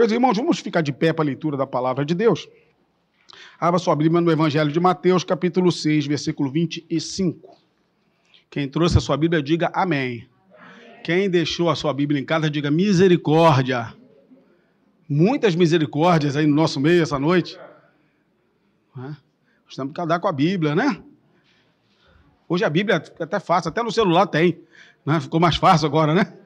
Meus irmãos, vamos ficar de pé para a leitura da palavra de Deus. Abra sua Bíblia no Evangelho de Mateus, capítulo 6, versículo 25. Quem trouxe a sua Bíblia, diga amém. Quem deixou a sua Bíblia em casa, diga misericórdia. Muitas misericórdias aí no nosso meio essa noite. Nós temos que andar com a Bíblia, né? Hoje a Bíblia é até fácil, até no celular tem. Né? Ficou mais fácil agora, né?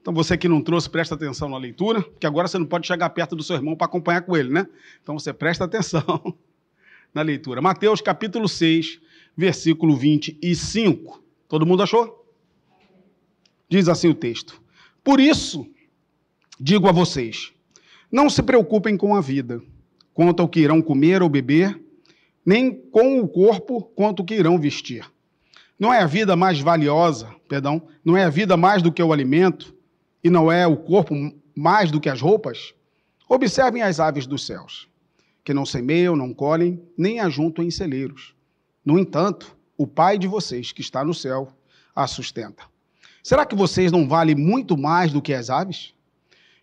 Então você que não trouxe, presta atenção na leitura, que agora você não pode chegar perto do seu irmão para acompanhar com ele, né? Então você presta atenção na leitura. Mateus capítulo 6, versículo 25. Todo mundo achou? Diz assim o texto: Por isso, digo a vocês, não se preocupem com a vida, quanto ao que irão comer ou beber, nem com o corpo, quanto ao que irão vestir. Não é a vida mais valiosa, perdão, não é a vida mais do que o alimento, e não é o corpo mais do que as roupas? Observem as aves dos céus, que não semeiam, não colhem, nem ajuntam em celeiros. No entanto, o Pai de vocês, que está no céu, a sustenta. Será que vocês não valem muito mais do que as aves?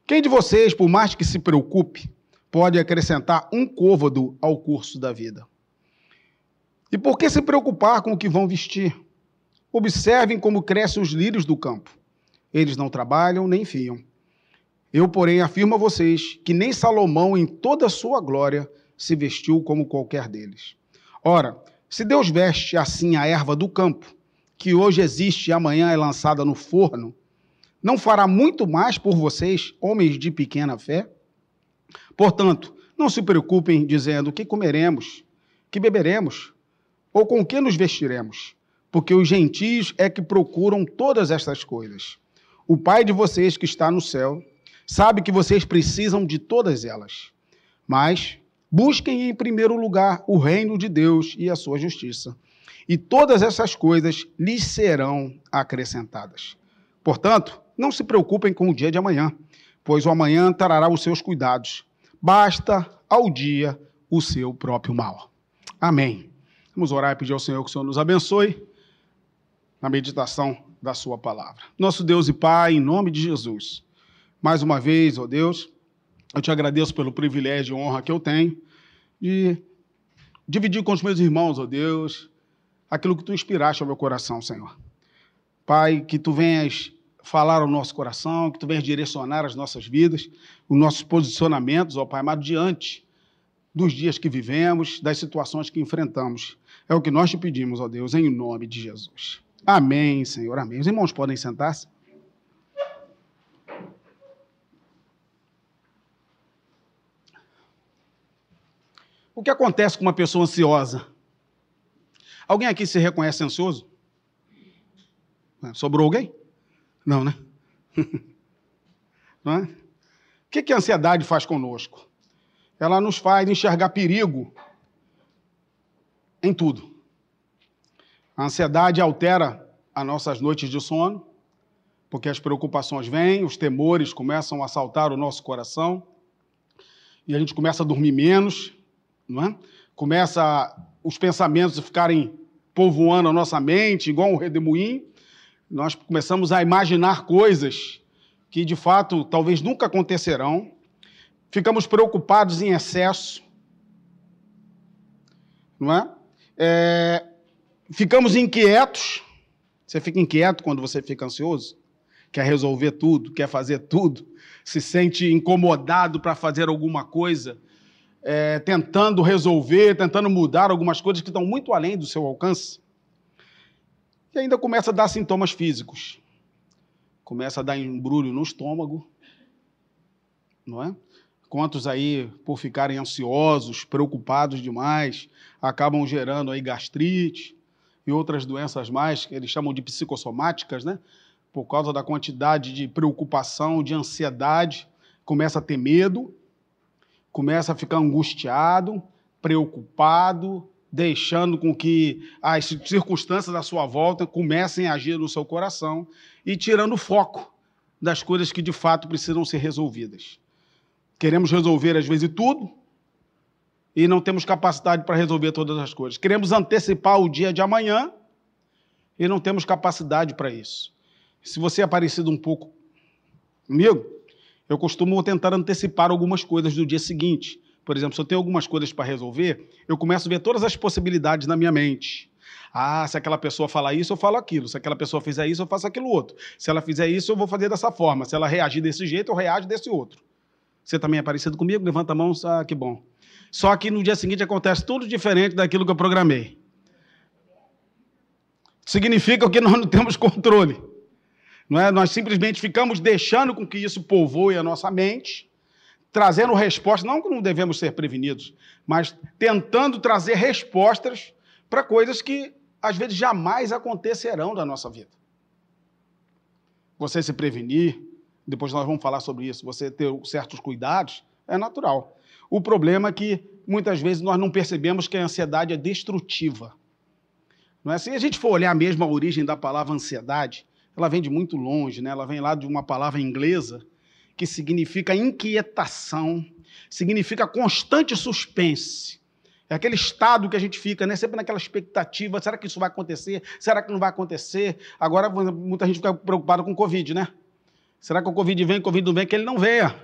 Quem de vocês, por mais que se preocupe, pode acrescentar um côvado ao curso da vida? E por que se preocupar com o que vão vestir? Observem como crescem os lírios do campo. Eles não trabalham nem fiam. Eu, porém, afirmo a vocês que nem Salomão, em toda a sua glória, se vestiu como qualquer deles. Ora, se Deus veste assim a erva do campo, que hoje existe e amanhã é lançada no forno, não fará muito mais por vocês, homens de pequena fé? Portanto, não se preocupem dizendo que comeremos, que beberemos, ou com que nos vestiremos, porque os gentios é que procuram todas estas coisas. O Pai de vocês que está no céu sabe que vocês precisam de todas elas. Mas busquem em primeiro lugar o reino de Deus e a sua justiça e todas essas coisas lhes serão acrescentadas. Portanto, não se preocupem com o dia de amanhã, pois o amanhã trará os seus cuidados. Basta ao dia o seu próprio mal. Amém. Vamos orar e pedir ao Senhor que o Senhor nos abençoe na meditação da Sua palavra. Nosso Deus e Pai, em nome de Jesus, mais uma vez, ó Deus, eu te agradeço pelo privilégio e honra que eu tenho de dividir com os meus irmãos, ó Deus, aquilo que tu inspiraste ao meu coração, Senhor. Pai, que tu venhas falar ao nosso coração, que tu venhas direcionar as nossas vidas, os nossos posicionamentos, ó Pai amado, diante dos dias que vivemos, das situações que enfrentamos. É o que nós te pedimos, ó Deus, em nome de Jesus. Amém, Senhor, amém. Os irmãos podem sentar-se. O que acontece com uma pessoa ansiosa? Alguém aqui se reconhece ansioso? Sobrou alguém? Não, né? Não é? O que, a ansiedade faz conosco? Ela nos faz enxergar perigo em tudo. A ansiedade altera as nossas noites de sono, porque as preocupações vêm, os temores começam a assaltar o nosso coração, e a gente começa a dormir menos, não é? Começa os pensamentos ficarem povoando a nossa mente, igual um redemoinho, nós começamos a imaginar coisas que de fato talvez nunca acontecerão, ficamos preocupados em excesso, não é? é ficamos inquietos. Você fica inquieto quando você fica ansioso? Quer resolver tudo, quer fazer tudo, se sente incomodado para fazer alguma coisa é, tentando resolver, tentando mudar algumas coisas que estão muito além do seu alcance. E ainda começa a dar sintomas físicos. Começa a dar embrulho no estômago, não é? Quantos aí, por ficarem ansiosos, preocupados demais, acabam gerando aí gastrite e outras doenças mais, que eles chamam de psicossomáticas, né? Por causa da quantidade de preocupação, de ansiedade, começa a ter medo, começa a ficar angustiado, preocupado, deixando com que as circunstâncias à sua volta comecem a agir no seu coração e tirando o foco das coisas que de fato precisam ser resolvidas. Queremos resolver às vezes tudo e não temos capacidade para resolver todas as coisas. Queremos antecipar o dia de amanhã e não temos capacidade para isso. Se você é parecido um pouco comigo, Eu costumo tentar antecipar algumas coisas do dia seguinte. Por exemplo, se eu tenho algumas coisas para resolver, eu começo a ver todas as possibilidades na minha mente. Ah, se aquela pessoa falar isso, eu falo aquilo. Se aquela pessoa fizer isso, eu faço aquilo outro. Se ela fizer isso, eu vou fazer dessa forma. Se ela reagir desse jeito, eu reajo desse outro. Você também é parecido comigo? Levanta a mão, ah, que bom. Só que no dia seguinte acontece tudo diferente daquilo que eu programei. Significa que nós não temos controle. Não é? Nós simplesmente ficamos deixando com que isso povoe a nossa mente trazendo respostas, não que não devemos ser prevenidos, mas tentando trazer respostas para coisas que às vezes jamais acontecerão na nossa vida. Você se prevenir, depois nós vamos falar sobre isso, você ter certos cuidados, é natural. O problema é que muitas vezes nós não percebemos que a ansiedade é destrutiva. Não é? Se a gente for olhar mesmo a origem da palavra ansiedade, ela vem de muito longe, né? ela vem lá de uma palavra inglesa que significa inquietação, significa constante suspense. É aquele estado que a gente fica, né? sempre naquela expectativa: será que isso vai acontecer? Será que não vai acontecer? Agora, muita gente fica preocupada com o Covid, né? Será que o Covid vem, o Covid não vem? Que ele não venha.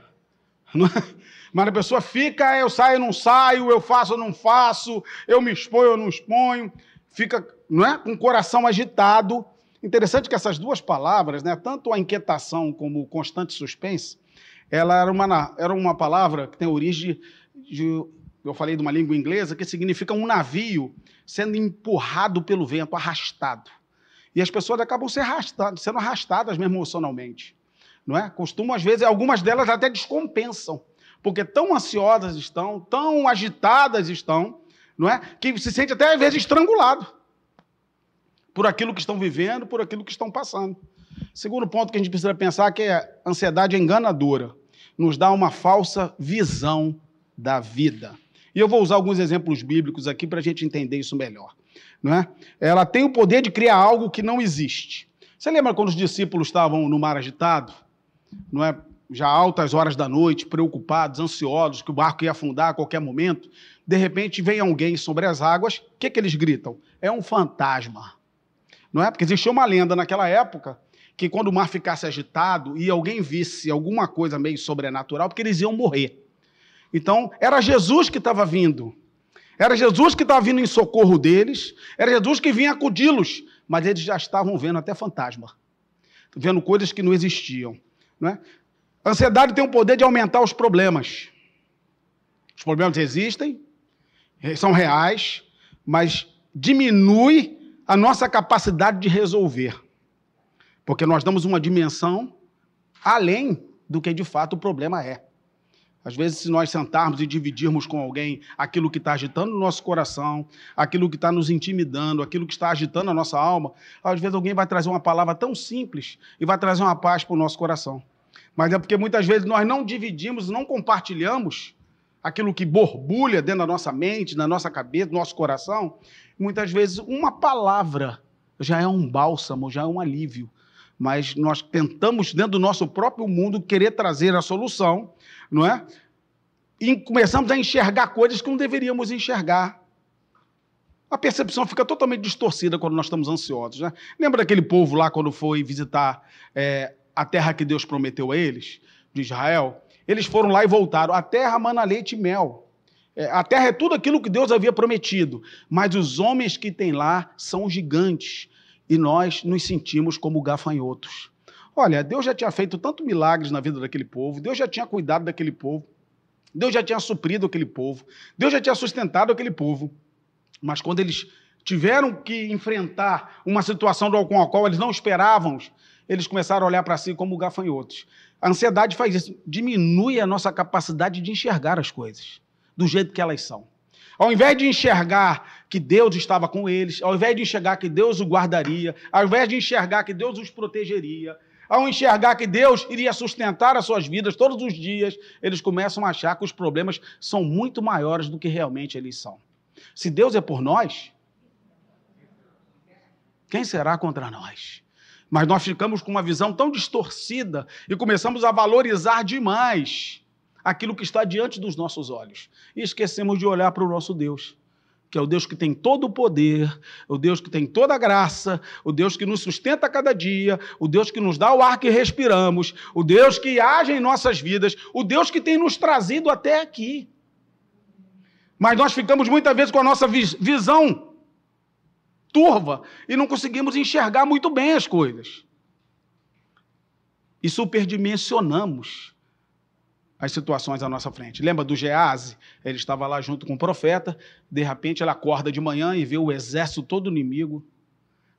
É? Mas a pessoa fica, eu saio, não saio, eu faço, não faço, eu me exponho, eu não exponho. Fica, não é? Com o coração agitado. Interessante que essas duas palavras, né? tanto a inquietação como o constante suspense, ela era uma, era uma palavra que tem origem de, eu falei de uma língua inglesa, que significa um navio sendo empurrado pelo vento, arrastado. E as pessoas acabam sendo arrastadas, sendo arrastadas mesmo emocionalmente. Não é? Costumam, às vezes, algumas delas até descompensam, porque tão ansiosas estão, tão agitadas estão, não é? Que se sente até, às vezes, estrangulado por aquilo que estão vivendo, por aquilo que estão passando. Segundo ponto que a gente precisa pensar é que a ansiedade é enganadora nos dá uma falsa visão da vida. E eu vou usar alguns exemplos bíblicos aqui para a gente entender isso melhor. Não é? Ela tem o poder de criar algo que não existe. Você lembra quando os discípulos estavam no mar agitado? Não é? Já altas horas da noite, preocupados, ansiosos, que o barco ia afundar a qualquer momento. De repente vem alguém sobre as águas, o que, que eles gritam? É um fantasma. Não é? Porque existia uma lenda naquela época que quando o mar ficasse agitado e alguém visse alguma coisa meio sobrenatural, porque eles iam morrer. Então, era Jesus que estava vindo. Era Jesus que estava vindo em socorro deles, era Jesus que vinha acudi-los, mas eles já estavam vendo até fantasma, vendo coisas que não existiam. Não é? A ansiedade tem o poder de aumentar os problemas. Os problemas existem, são reais, mas diminui a nossa capacidade de resolver. Porque nós damos uma dimensão além do que de fato o problema é. Às vezes, se nós sentarmos e dividirmos com alguém aquilo que está agitando o nosso coração, aquilo que está nos intimidando, aquilo que está agitando a nossa alma, às vezes alguém vai trazer uma palavra tão simples e vai trazer uma paz para o nosso coração. Mas é porque muitas vezes nós não dividimos, não compartilhamos aquilo que borbulha dentro da nossa mente, na nossa cabeça, no nosso coração. Muitas vezes uma palavra já é um bálsamo, já é um alívio mas nós tentamos, dentro do nosso próprio mundo, querer trazer a solução, não é? E começamos a enxergar coisas que não deveríamos enxergar. A percepção fica totalmente distorcida quando nós estamos ansiosos. Né? Lembra daquele povo lá quando foi visitar é, a terra que Deus prometeu a eles, de Israel? Eles foram lá e voltaram. A terra mana leite e mel. É, a terra é tudo aquilo que Deus havia prometido, mas os homens que tem lá são gigantes e nós nos sentimos como gafanhotos. Olha, Deus já tinha feito tanto milagres na vida daquele povo, Deus já tinha cuidado daquele povo, Deus já tinha suprido aquele povo, Deus já tinha sustentado aquele povo. Mas quando eles tiveram que enfrentar uma situação com a qual eles não esperavam, eles começaram a olhar para si como gafanhotos. A ansiedade faz isso, diminui a nossa capacidade de enxergar as coisas do jeito que elas são. Ao invés de enxergar que Deus estava com eles, ao invés de enxergar que Deus os guardaria, ao invés de enxergar que Deus os protegeria, ao enxergar que Deus iria sustentar as suas vidas todos os dias, eles começam a achar que os problemas são muito maiores do que realmente eles são. Se Deus é por nós, quem será contra nós? Mas nós ficamos com uma visão tão distorcida e começamos a valorizar demais aquilo que está diante dos nossos olhos. E esquecemos de olhar para o nosso Deus, que é o Deus que tem todo o poder, o Deus que tem toda a graça, o Deus que nos sustenta a cada dia, o Deus que nos dá o ar que respiramos, o Deus que age em nossas vidas, o Deus que tem nos trazido até aqui. Mas nós ficamos muitas vezes com a nossa visão turva e não conseguimos enxergar muito bem as coisas. E superdimensionamos as situações à nossa frente. Lembra do Gease? Ele estava lá junto com o profeta, de repente ele acorda de manhã e vê o exército todo inimigo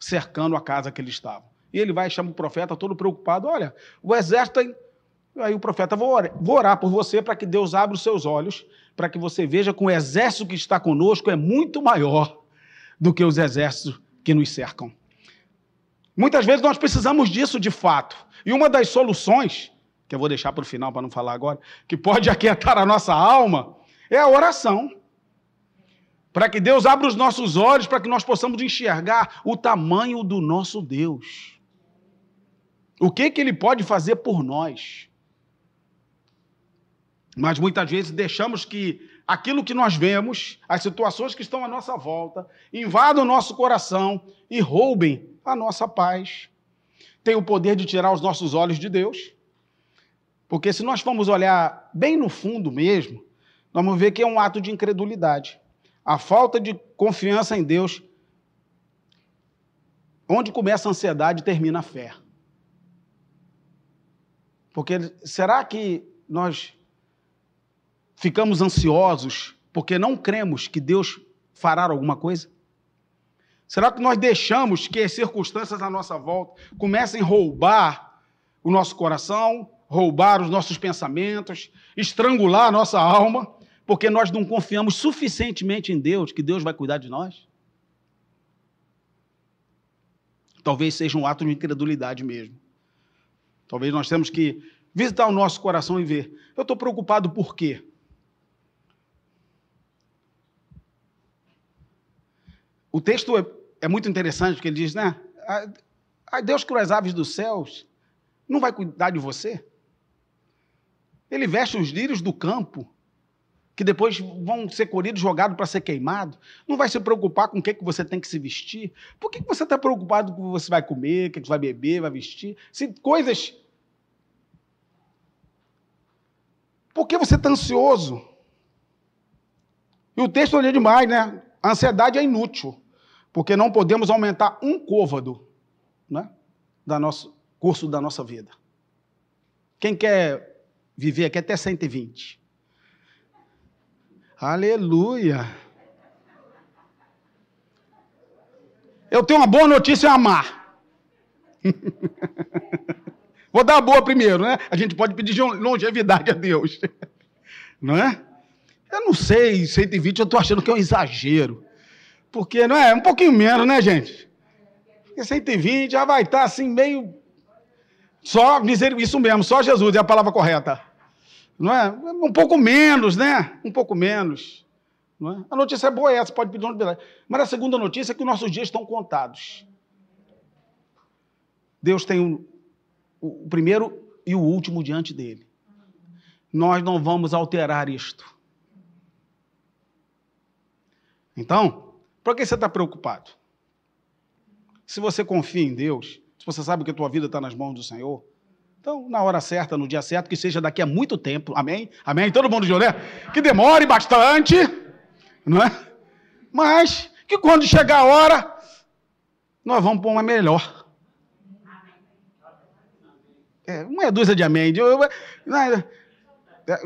cercando a casa que ele estava. E ele vai e chama o profeta todo preocupado, olha, o exército tem... Aí o profeta, vou orar, vou orar por você para que Deus abra os seus olhos, para que você veja que o exército que está conosco é muito maior do que os exércitos que nos cercam. Muitas vezes nós precisamos disso de fato. E uma das soluções que eu vou deixar para o final para não falar agora, que pode aquietar a nossa alma, é a oração. Para que Deus abra os nossos olhos, para que nós possamos enxergar o tamanho do nosso Deus. O que, que Ele pode fazer por nós. Mas muitas vezes deixamos que aquilo que nós vemos, as situações que estão à nossa volta, invadam o nosso coração e roubem a nossa paz. Tem o poder de tirar os nossos olhos de Deus porque se nós formos olhar bem no fundo mesmo, nós vamos ver que é um ato de incredulidade. A falta de confiança em Deus, onde começa a ansiedade, termina a fé. Porque será que nós ficamos ansiosos porque não cremos que Deus fará alguma coisa? Será que nós deixamos que as circunstâncias à nossa volta comecem a roubar o nosso coração, roubar os nossos pensamentos, estrangular a nossa alma, porque nós não confiamos suficientemente em Deus, que Deus vai cuidar de nós? Talvez seja um ato de incredulidade mesmo. Talvez nós temos que visitar o nosso coração e ver. Eu estou preocupado por quê? O texto é, é, muito interessante, porque ele diz, né? A, Deus criou as aves dos céus, não vai cuidar de você? Ele veste os lírios do campo, que depois vão ser colhidos, jogados para ser queimado. Não vai se preocupar com o que, que você tem que se vestir. Por que, que você está preocupado com o que você vai comer, o que, que vai beber, vai vestir? Se coisas. Por que você está ansioso? E o texto olha demais, né? A ansiedade é inútil, porque não podemos aumentar um côvado né, da nosso curso da nossa vida. Quem quer viver aqui até 120. Aleluia. Eu tenho uma boa notícia a amar. Vou dar a boa primeiro, né? A gente pode pedir longevidade a Deus. Não é? Eu não sei, 120 eu estou achando que é um exagero. Porque, não é? Um pouquinho menos, né, gente? Porque 120 já vai estar assim, meio só isso mesmo, só Jesus é a palavra correta. Não é? Um pouco menos, né? Um pouco menos. Não é? A notícia é boa essa, pode pedir onde Mas a segunda notícia é que os nossos dias estão contados. Deus tem o, o primeiro e o último diante dele. Nós não vamos alterar isto. Então, por que você está preocupado? Se você confia em Deus, se você sabe que a tua vida está nas mãos do Senhor, então, na hora certa, no dia certo, que seja daqui a muito tempo, amém? Amém? Todo mundo de né? Que demore bastante, não é? Mas que quando chegar a hora, nós vamos para uma melhor. É, uma dúzia de amém. Né?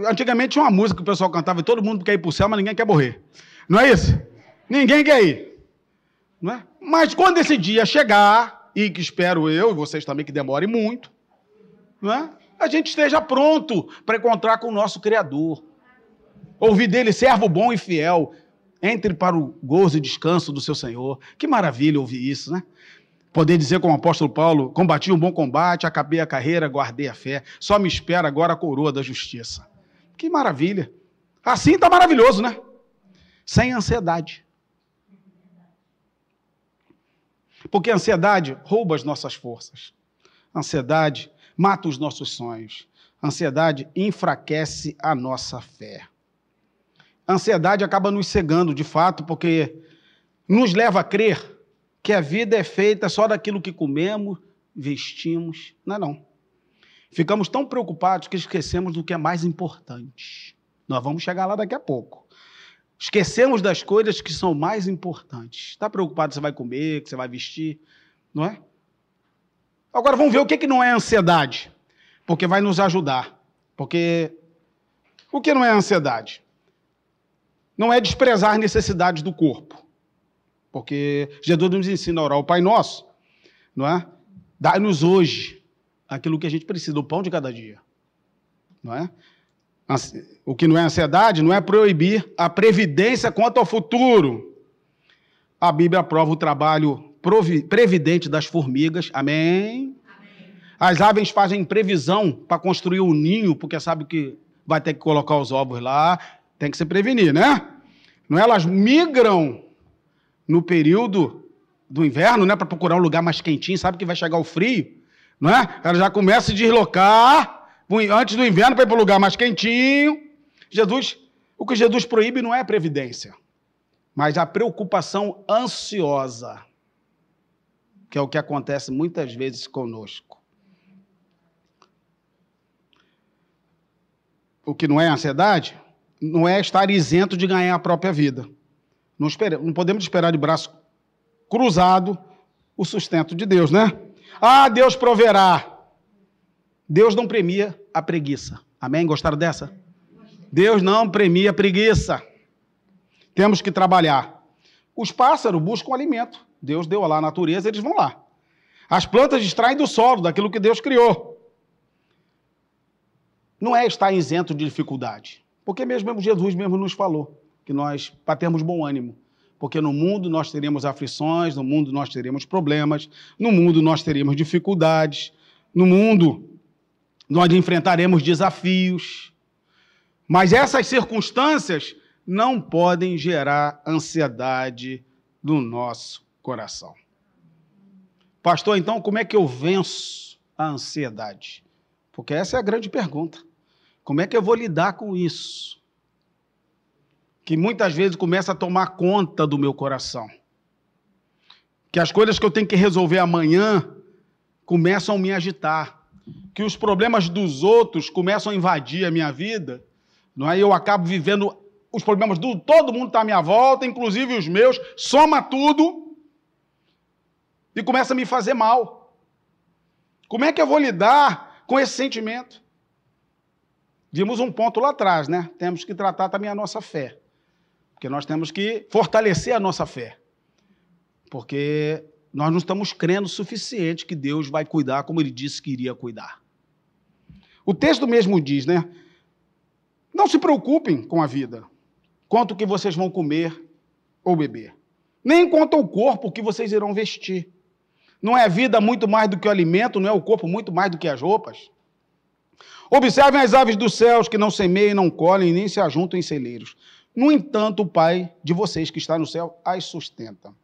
Antigamente tinha uma música que o pessoal cantava e todo mundo quer ir para o céu, mas ninguém quer morrer. Não é isso? Ninguém quer ir. Não é? Mas quando esse dia chegar, e que espero eu, e vocês também, que demore muito, não é? a gente esteja pronto para encontrar com o nosso Criador. Ouvir dele, servo bom e fiel, entre para o gozo e descanso do seu Senhor. Que maravilha ouvir isso, né? Poder dizer como o apóstolo Paulo: combati um bom combate, acabei a carreira, guardei a fé, só me espera agora a coroa da justiça. Que maravilha. Assim está maravilhoso, né? Sem ansiedade. Porque a ansiedade rouba as nossas forças. A ansiedade mata os nossos sonhos. A ansiedade enfraquece a nossa fé. A ansiedade acaba nos cegando, de fato, porque nos leva a crer que a vida é feita só daquilo que comemos, vestimos. Não é não. Ficamos tão preocupados que esquecemos do que é mais importante. Nós vamos chegar lá daqui a pouco. Esquecemos das coisas que são mais importantes. Está preocupado que você vai comer, que você vai vestir, não é? Agora vamos ver o que, que não é ansiedade, porque vai nos ajudar. Porque o que não é ansiedade? Não é desprezar necessidades do corpo. Porque Jesus nos ensina a orar o Pai Nosso, não é? Dá-nos hoje aquilo que a gente precisa, o pão de cada dia. Não é? O que não é ansiedade não é proibir a previdência quanto ao futuro. A Bíblia aprova o trabalho previdente das formigas. Amém? Amém. As aves fazem previsão para construir um ninho, porque sabe que vai ter que colocar os ovos lá. Tem que se prevenir, né? Não é? Elas migram no período do inverno, né, para procurar um lugar mais quentinho, sabe que vai chegar o frio, não é? Ela já começa a se deslocar antes do inverno para ir para um lugar mais quentinho. Jesus, o que Jesus proíbe não é a previdência, mas a preocupação ansiosa, que é o que acontece muitas vezes conosco. O que não é ansiedade não é estar isento de ganhar a própria vida. Não, espere, não podemos esperar de braço cruzado o sustento de Deus, né? Ah, Deus proverá. Deus não premia a preguiça. Amém? Gostaram dessa? Deus não premia a preguiça. Temos que trabalhar. Os pássaros buscam alimento. Deus deu lá a natureza, eles vão lá. As plantas extraem do solo, daquilo que Deus criou. Não é estar isento de dificuldade. Porque mesmo Jesus mesmo nos falou que nós, para termos bom ânimo, porque no mundo nós teremos aflições, no mundo nós teremos problemas, no mundo nós teremos dificuldades, no mundo nós enfrentaremos desafios. Mas essas circunstâncias não podem gerar ansiedade no nosso coração. Pastor, então como é que eu venço a ansiedade? Porque essa é a grande pergunta. Como é que eu vou lidar com isso? que muitas vezes começa a tomar conta do meu coração. Que as coisas que eu tenho que resolver amanhã começam a me agitar. Que os problemas dos outros começam a invadir a minha vida. Não é? Eu acabo vivendo os problemas do todo mundo está à minha volta, inclusive os meus, soma tudo e começa a me fazer mal. Como é que eu vou lidar com esse sentimento? Vimos um ponto lá atrás, né? Temos que tratar também a nossa fé. Porque nós temos que fortalecer a nossa fé. Porque nós não estamos crendo o suficiente que Deus vai cuidar como ele disse que iria cuidar. O texto mesmo diz, né? Não se preocupem com a vida, quanto que vocês vão comer ou beber, nem quanto ao corpo que vocês irão vestir. Não é a vida muito mais do que o alimento, não é o corpo muito mais do que as roupas. Observem as aves dos céus que não semeiam, não colhem, nem se ajuntam em celeiros. No entanto, o Pai de vocês que está no céu as sustenta.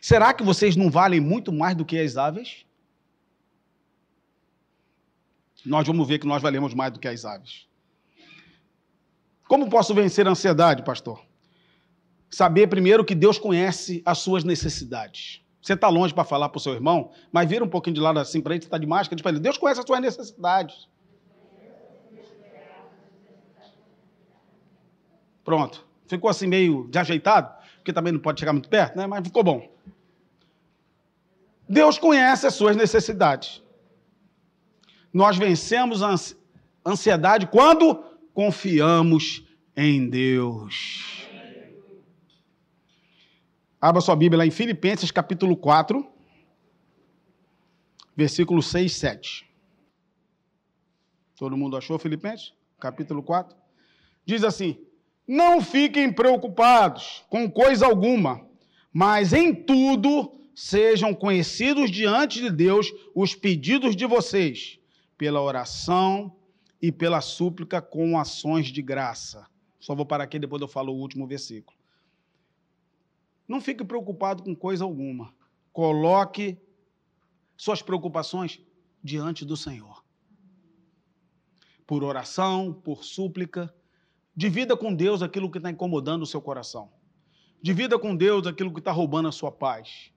Será que vocês não valem muito mais do que as aves? Nós vamos ver que nós valemos mais do que as aves. Como posso vencer a ansiedade, pastor? Saber primeiro que Deus conhece as suas necessidades. Você está longe para falar para o seu irmão, mas vira um pouquinho de lado assim para ele, está de máscara, diz para ele, Deus conhece as suas necessidades. Pronto. Ficou assim meio desajeitado, porque também não pode chegar muito perto, né? Mas ficou bom. Deus conhece as suas necessidades. Nós vencemos a ansiedade quando confiamos em Deus. Abra sua Bíblia lá em Filipenses capítulo 4, versículo 6 e 7. Todo mundo achou Filipenses? Capítulo 4. Diz assim: não fiquem preocupados com coisa alguma, mas em tudo sejam conhecidos diante de Deus os pedidos de vocês, pela oração e pela súplica com ações de graça. Só vou parar aqui, depois eu falo o último versículo. Não fique preocupado com coisa alguma. Coloque suas preocupações diante do Senhor. Por oração, por súplica Divida com Deus aquilo que está incomodando o seu coração. Divida com Deus aquilo que está roubando a sua paz.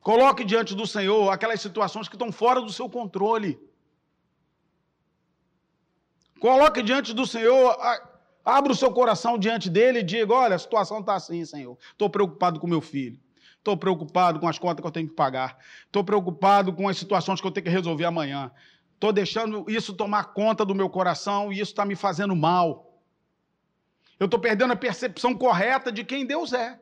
Coloque diante do Senhor aquelas situações que estão fora do seu controle. Coloque diante do Senhor, abra o seu coração diante dele e diga: Olha, a situação está assim, Senhor. Estou preocupado com meu filho. Estou preocupado com as contas que eu tenho que pagar. Estou preocupado com as situações que eu tenho que resolver amanhã. Estou deixando isso tomar conta do meu coração e isso está me fazendo mal. Eu estou perdendo a percepção correta de quem Deus é.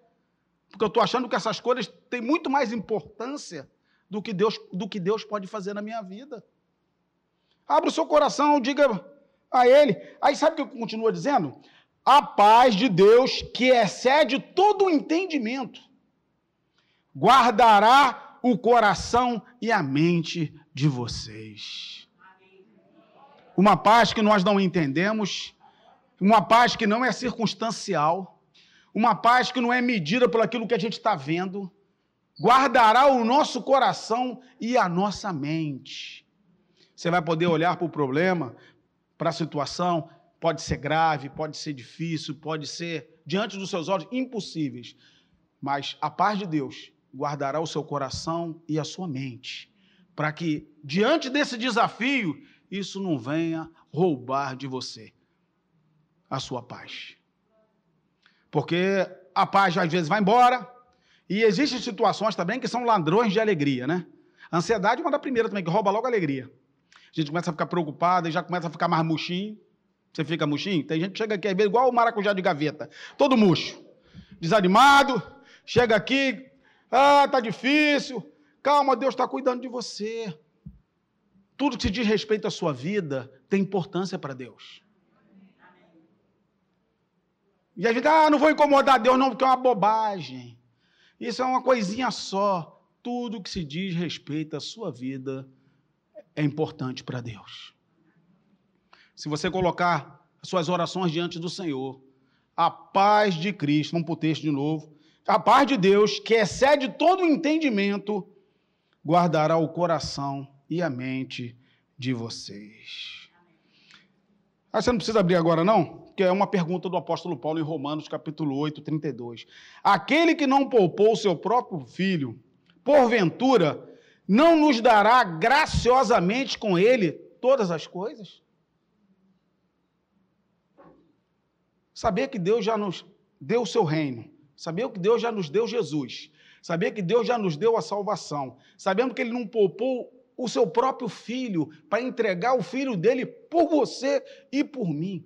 Porque eu estou achando que essas coisas têm muito mais importância do que Deus, do que Deus pode fazer na minha vida. Abra o seu coração, diga a Ele. Aí sabe o que continua dizendo? A paz de Deus, que excede todo o entendimento, guardará o coração e a mente de vocês. Uma paz que nós não entendemos, uma paz que não é circunstancial, uma paz que não é medida por aquilo que a gente está vendo, guardará o nosso coração e a nossa mente. Você vai poder olhar para o problema, para a situação, pode ser grave, pode ser difícil, pode ser diante dos seus olhos impossíveis, mas a paz de Deus guardará o seu coração e a sua mente, para que diante desse desafio isso não venha roubar de você a sua paz. Porque a paz às vezes vai embora, e existem situações também que são ladrões de alegria, né? A ansiedade é uma da primeira também, que rouba logo a alegria. A gente começa a ficar preocupado e já começa a ficar mais murchinho. Você fica murchinho? Tem gente que chega aqui, às vezes, igual o maracujá de gaveta, todo murcho, desanimado, chega aqui, ah, tá difícil. Calma, Deus está cuidando de você. Tudo que se diz respeito à sua vida tem importância para Deus. E a gente, ah, não vou incomodar Deus, não, porque é uma bobagem. Isso é uma coisinha só. Tudo que se diz respeito à sua vida é importante para Deus. Se você colocar as suas orações diante do Senhor, a paz de Cristo, vamos para o texto de novo, a paz de Deus, que excede todo o entendimento, guardará o coração e a mente de vocês. Ah, você não precisa abrir agora, não? Que é uma pergunta do apóstolo Paulo em Romanos, capítulo 8, 32. Aquele que não poupou seu próprio filho, porventura, não nos dará graciosamente com ele todas as coisas? Saber que Deus já nos deu o seu reino, saber que Deus já nos deu Jesus, saber que Deus já nos deu a salvação, sabendo que Ele não poupou o seu próprio filho para entregar o filho dele por você e por mim.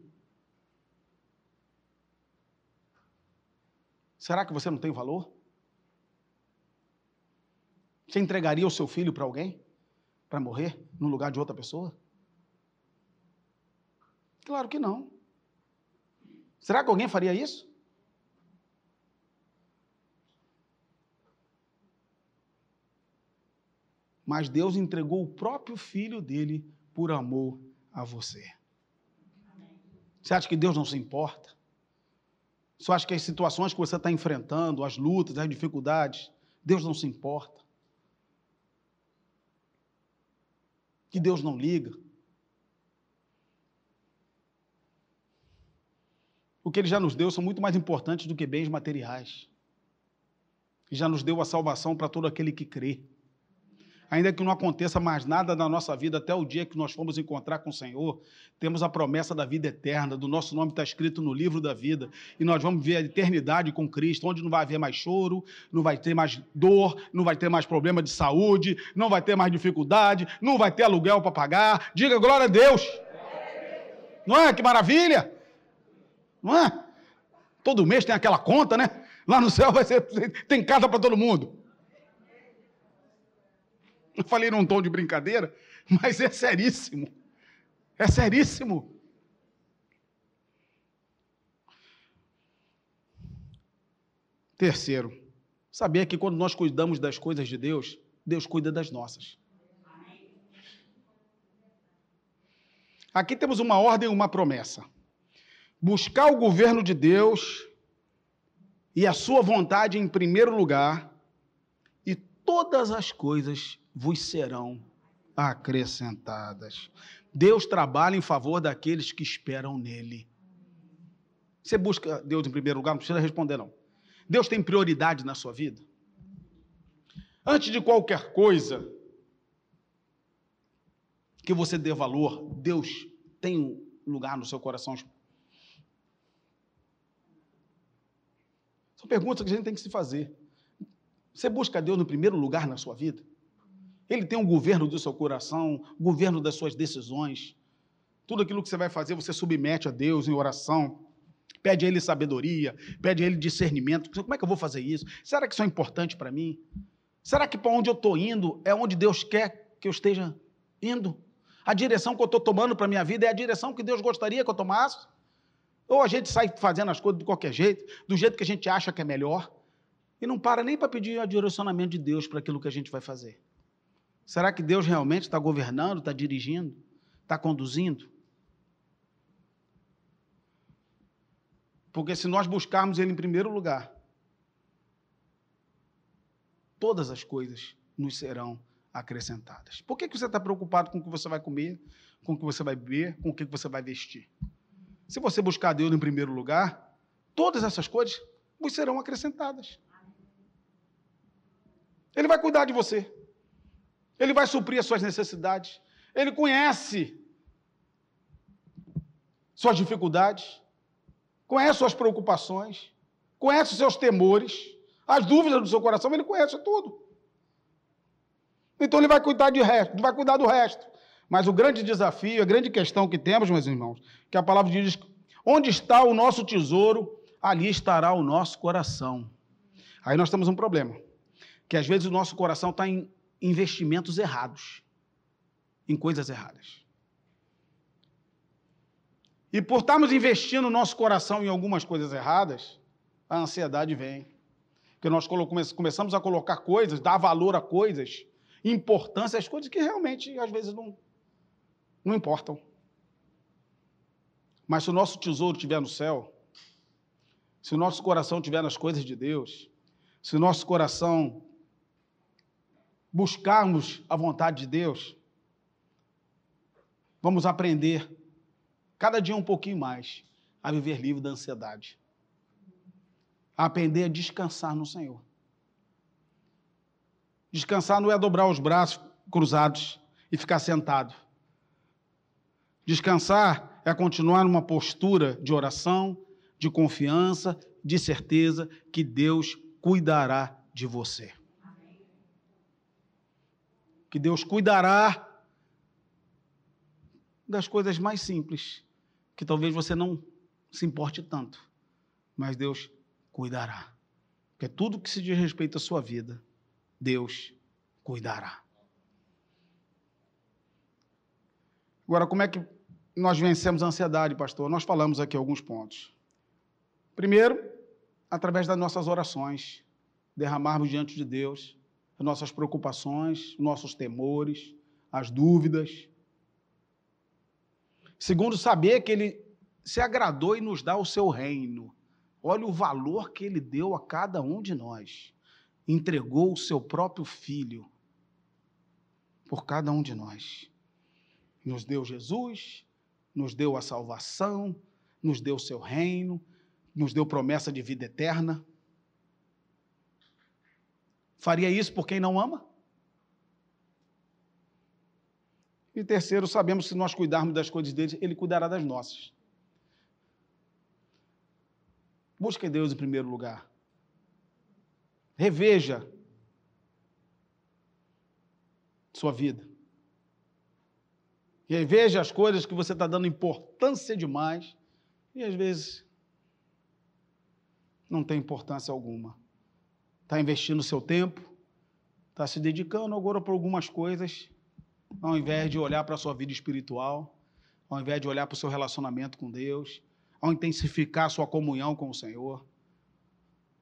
Será que você não tem valor? Você entregaria o seu filho para alguém? Para morrer no lugar de outra pessoa? Claro que não. Será que alguém faria isso? Mas Deus entregou o próprio filho dele por amor a você. Você acha que Deus não se importa? Você acha que as situações que você está enfrentando, as lutas, as dificuldades, Deus não se importa? Que Deus não liga? O que Ele já nos deu são muito mais importantes do que bens materiais. E já nos deu a salvação para todo aquele que crê ainda que não aconteça mais nada na nossa vida até o dia que nós formos encontrar com o Senhor, temos a promessa da vida eterna, do nosso nome está escrito no livro da vida, e nós vamos ver a eternidade com Cristo, onde não vai haver mais choro, não vai ter mais dor, não vai ter mais problema de saúde, não vai ter mais dificuldade, não vai ter aluguel para pagar. Diga glória a Deus! Não é? Que maravilha! Não é? Todo mês tem aquela conta, né? Lá no céu vai ser, tem casa para todo mundo. Eu falei num tom de brincadeira, mas é seríssimo. É seríssimo. Terceiro, saber que quando nós cuidamos das coisas de Deus, Deus cuida das nossas. Aqui temos uma ordem e uma promessa. Buscar o governo de Deus e a sua vontade em primeiro lugar, todas as coisas vos serão acrescentadas. Deus trabalha em favor daqueles que esperam nele. Você busca Deus em primeiro lugar? Não precisa responder, não. Deus tem prioridade na sua vida? Antes de qualquer coisa que você dê valor, Deus tem um lugar no seu coração. São perguntas que a gente tem que se fazer. Você busca Deus no primeiro lugar na sua vida? Ele tem um governo do seu coração, governo das suas decisões. Tudo aquilo que você vai fazer, você submete a Deus em oração. Pede a Ele sabedoria, pede a Ele discernimento. Como é que eu vou fazer isso? Será que isso é importante para mim? Será que para onde eu estou indo é onde Deus quer que eu esteja indo? A direção que eu estou tomando para a minha vida é a direção que Deus gostaria que eu tomasse? Ou a gente sai fazendo as coisas de qualquer jeito, do jeito que a gente acha que é melhor, e não para nem para pedir o direcionamento de Deus para aquilo que a gente vai fazer? Será que Deus realmente está governando, está dirigindo, está conduzindo? Porque se nós buscarmos Ele em primeiro lugar, todas as coisas nos serão acrescentadas. Por que, que você está preocupado com o que você vai comer, com o que você vai beber, com o que você vai vestir? Se você buscar Deus em primeiro lugar, todas essas coisas vos serão acrescentadas. Ele vai cuidar de você. Ele vai suprir as suas necessidades. Ele conhece suas dificuldades, conhece suas preocupações, conhece seus temores, as dúvidas do seu coração, ele conhece tudo. Então ele vai cuidar de resto, vai cuidar do resto. Mas o grande desafio, a grande questão que temos, meus irmãos, que a palavra diz: onde está o nosso tesouro, ali estará o nosso coração. Aí nós temos um problema, que às vezes o nosso coração está em investimentos errados, em coisas erradas. E por estarmos investindo o nosso coração em algumas coisas erradas, a ansiedade vem. Porque nós começamos a colocar coisas, dar valor a coisas, importância às coisas que realmente, às vezes, não, não importam. Mas se o nosso tesouro estiver no céu, se o nosso coração estiver nas coisas de Deus, se o nosso coração buscarmos a vontade de Deus, vamos aprender cada dia um pouquinho mais a viver livre da ansiedade, a aprender a descansar no Senhor. Descansar não é dobrar os braços cruzados e ficar sentado. Descansar é continuar numa postura de oração, de confiança, de certeza que Deus cuidará de você que Deus cuidará das coisas mais simples, que talvez você não se importe tanto, mas Deus cuidará. Porque tudo que se diz respeito à sua vida, Deus cuidará. Agora, como é que nós vencemos a ansiedade, pastor? Nós falamos aqui alguns pontos. Primeiro, através das nossas orações, derramarmos diante de Deus nossas preocupações, nossos temores, as dúvidas. Segundo, saber que Ele se agradou e nos dá o seu reino. Olha o valor que Ele deu a cada um de nós. Entregou o seu próprio Filho por cada um de nós. Nos deu Jesus, nos deu a salvação, nos deu o seu reino, nos deu promessa de vida eterna. Faria isso por quem não ama? E terceiro, sabemos que se nós cuidarmos das coisas dele, ele cuidará das nossas. Busque Deus em primeiro lugar. Reveja sua vida. Reveja as coisas que você está dando importância demais e às vezes não tem importância alguma está investindo seu tempo, está se dedicando agora para algumas coisas, ao invés de olhar para a sua vida espiritual, ao invés de olhar para o seu relacionamento com Deus, ao intensificar a sua comunhão com o Senhor.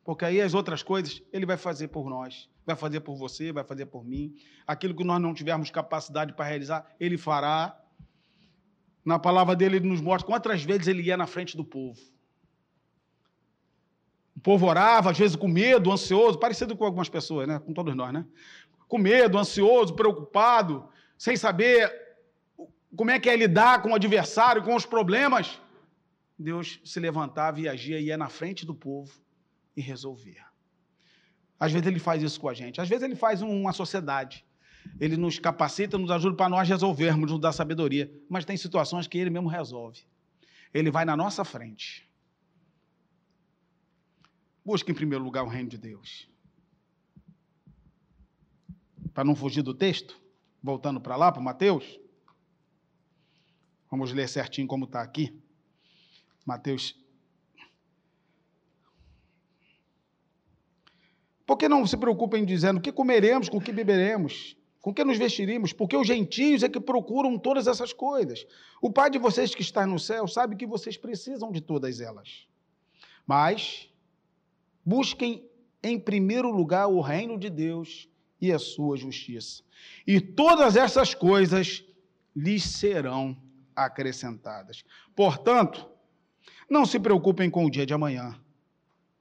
Porque aí as outras coisas Ele vai fazer por nós, vai fazer por você, vai fazer por mim. Aquilo que nós não tivermos capacidade para realizar, Ele fará. Na palavra dele, Ele nos mostra quantas vezes Ele ia na frente do povo. O povo orava, às vezes com medo, ansioso, parecido com algumas pessoas, né? Com todos nós, né? Com medo, ansioso, preocupado, sem saber como é que é lidar com o adversário, com os problemas. Deus se levantava e agia ia na frente do povo e resolvia. Às vezes ele faz isso com a gente, às vezes ele faz uma sociedade. Ele nos capacita, nos ajuda para nós resolvermos, nos dá sabedoria. Mas tem situações que ele mesmo resolve. Ele vai na nossa frente. Busque em primeiro lugar o reino de Deus. Para não fugir do texto, voltando para lá, para Mateus. Vamos ler certinho como está aqui. Mateus. Por que não se preocupem dizendo o que comeremos, com o que beberemos, com o que nos vestiremos? Porque os gentios é que procuram todas essas coisas. O Pai de vocês que está no céu sabe que vocês precisam de todas elas. Mas busquem em primeiro lugar o reino de Deus e a sua justiça. E todas essas coisas lhes serão acrescentadas. Portanto, não se preocupem com o dia de amanhã,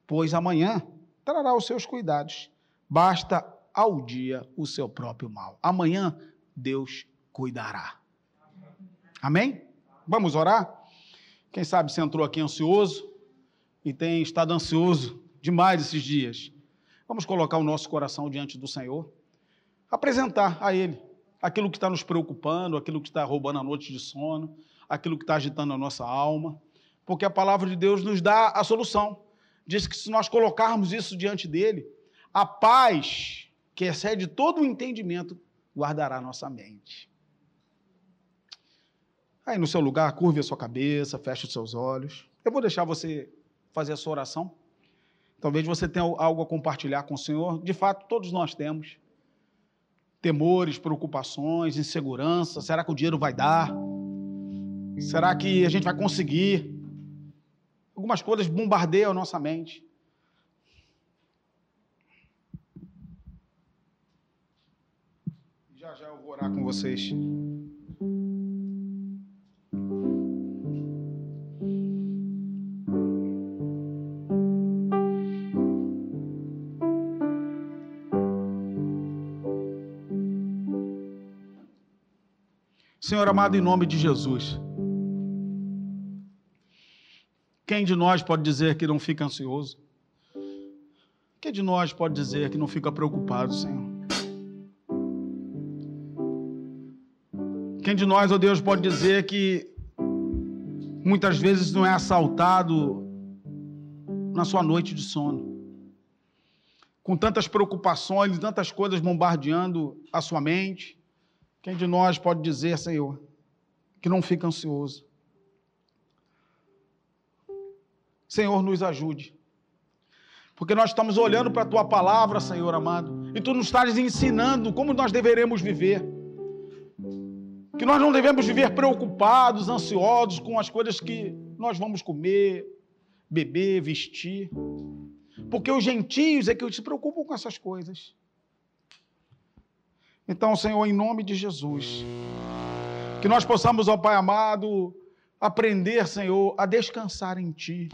pois amanhã trará os seus cuidados. Basta ao dia o seu próprio mal. Amanhã Deus cuidará. Amém? Vamos orar? Quem sabe você entrou aqui ansioso e tem estado ansioso demais esses dias. Vamos colocar o nosso coração diante do Senhor, apresentar a Ele aquilo que está nos preocupando, aquilo que está roubando a noite de sono, aquilo que está agitando a nossa alma porque a palavra de Deus nos dá a solução. Diz que se nós colocarmos isso diante dele, a paz que excede todo o entendimento guardará nossa mente. Aí no seu lugar, curve a sua cabeça, feche os seus olhos. Eu vou deixar você fazer a sua oração. Talvez você tenha algo a compartilhar com o Senhor. De fato, todos nós temos. Temores, preocupações, insegurança. Será que o dinheiro vai dar? Será que a gente vai conseguir? Algumas coisas bombardeiam a nossa mente. Já já eu vou orar com vocês. Senhor amado, em nome de Jesus. Quem de nós pode dizer que não fica ansioso? Quem de nós pode dizer que não fica preocupado, Senhor? Quem de nós, ó oh Deus, pode dizer que muitas vezes não é assaltado na sua noite de sono? Com tantas preocupações, tantas coisas bombardeando a sua mente, quem de nós pode dizer, Senhor, que não fica ansioso? Senhor, nos ajude. Porque nós estamos olhando para a tua palavra, Senhor amado, e tu nos estás ensinando como nós deveremos viver. Que nós não devemos viver preocupados, ansiosos com as coisas que nós vamos comer, beber, vestir. Porque os gentios é que se preocupam com essas coisas. Então, Senhor, em nome de Jesus, que nós possamos, ó Pai amado, aprender, Senhor, a descansar em Ti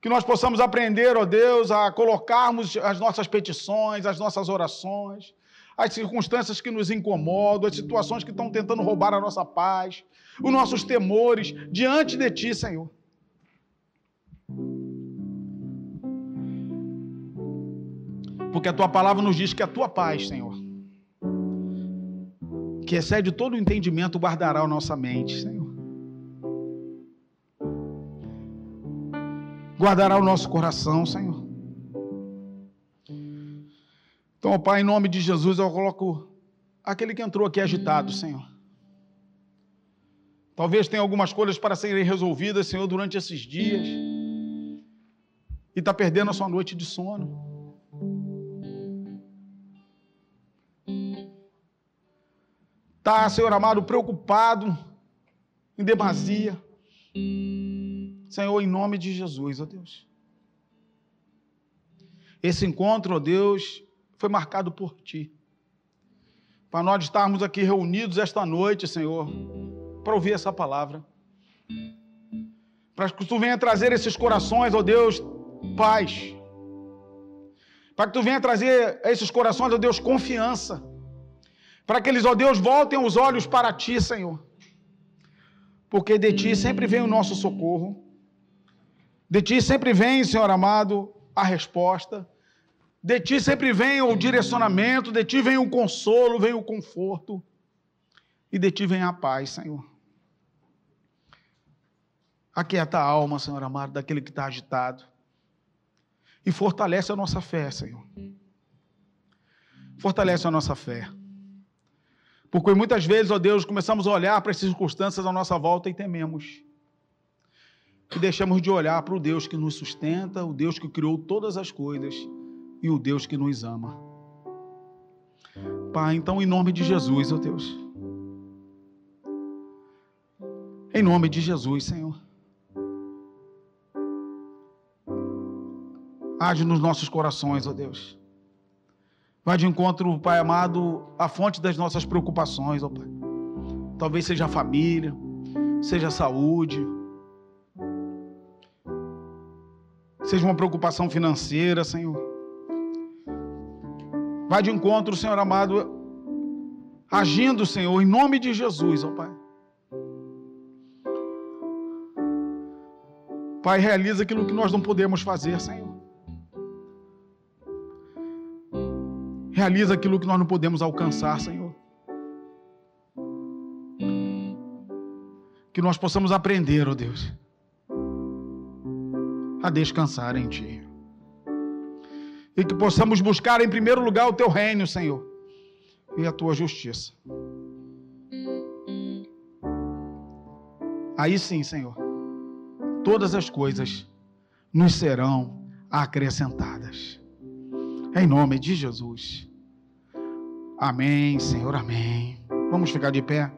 que nós possamos aprender, ó Deus, a colocarmos as nossas petições, as nossas orações, as circunstâncias que nos incomodam, as situações que estão tentando roubar a nossa paz, os nossos temores diante de Ti, Senhor. Porque a Tua palavra nos diz que a Tua paz, Senhor, que excede todo o entendimento, guardará a nossa mente, Senhor. guardará o nosso coração, Senhor. Então, Pai, em nome de Jesus, eu coloco aquele que entrou aqui agitado, Senhor. Talvez tenha algumas coisas para serem resolvidas, Senhor, durante esses dias. E está perdendo a sua noite de sono. Está, Senhor amado, preocupado em demasia. Senhor, em nome de Jesus, ó Deus. Esse encontro, ó Deus, foi marcado por Ti. Para nós estarmos aqui reunidos esta noite, Senhor, para ouvir essa palavra. Para que Tu venha trazer esses corações, ó Deus, paz. Para que Tu venha trazer a esses corações, ó Deus, confiança. Para que eles, ó Deus, voltem os olhos para Ti, Senhor. Porque de Ti sempre vem o nosso socorro De ti sempre vem, Senhor amado, a resposta. De ti sempre vem o direcionamento, de ti vem o consolo, vem o conforto. E de ti vem a paz, Senhor. Aquieta a alma, Senhor amado, daquele que está agitado. E fortalece a nossa fé, Senhor. Fortalece a nossa fé. Porque muitas vezes, ó Deus, começamos a olhar para as circunstâncias à nossa volta e tememos. E deixamos de olhar para o Deus que nos sustenta, o Deus que criou todas as coisas e o Deus que nos ama. Pai, então, em nome de Jesus, ó Deus. Em nome de Jesus, Senhor. Age nos nossos corações, ó Deus. Vai de encontro, Pai amado, à fonte das nossas preocupações, ó Pai. Talvez seja a família, seja a saúde, seja uma preocupação financeira, Senhor. Vai de encontro, Senhor amado, agindo, Senhor, em nome de Jesus, ó Pai. Pai, realiza aquilo que nós não podemos fazer, Senhor. Realiza aquilo que nós não podemos alcançar, Senhor. Que nós possamos aprender, ó oh Deus, a descansar em Ti. E que possamos buscar em primeiro lugar o Teu reino, Senhor, e a Tua justiça. Aí sim, Senhor, todas as coisas nos serão acrescentadas. Em nome de Jesus. Amém, Senhor, amém. Vamos ficar de pé.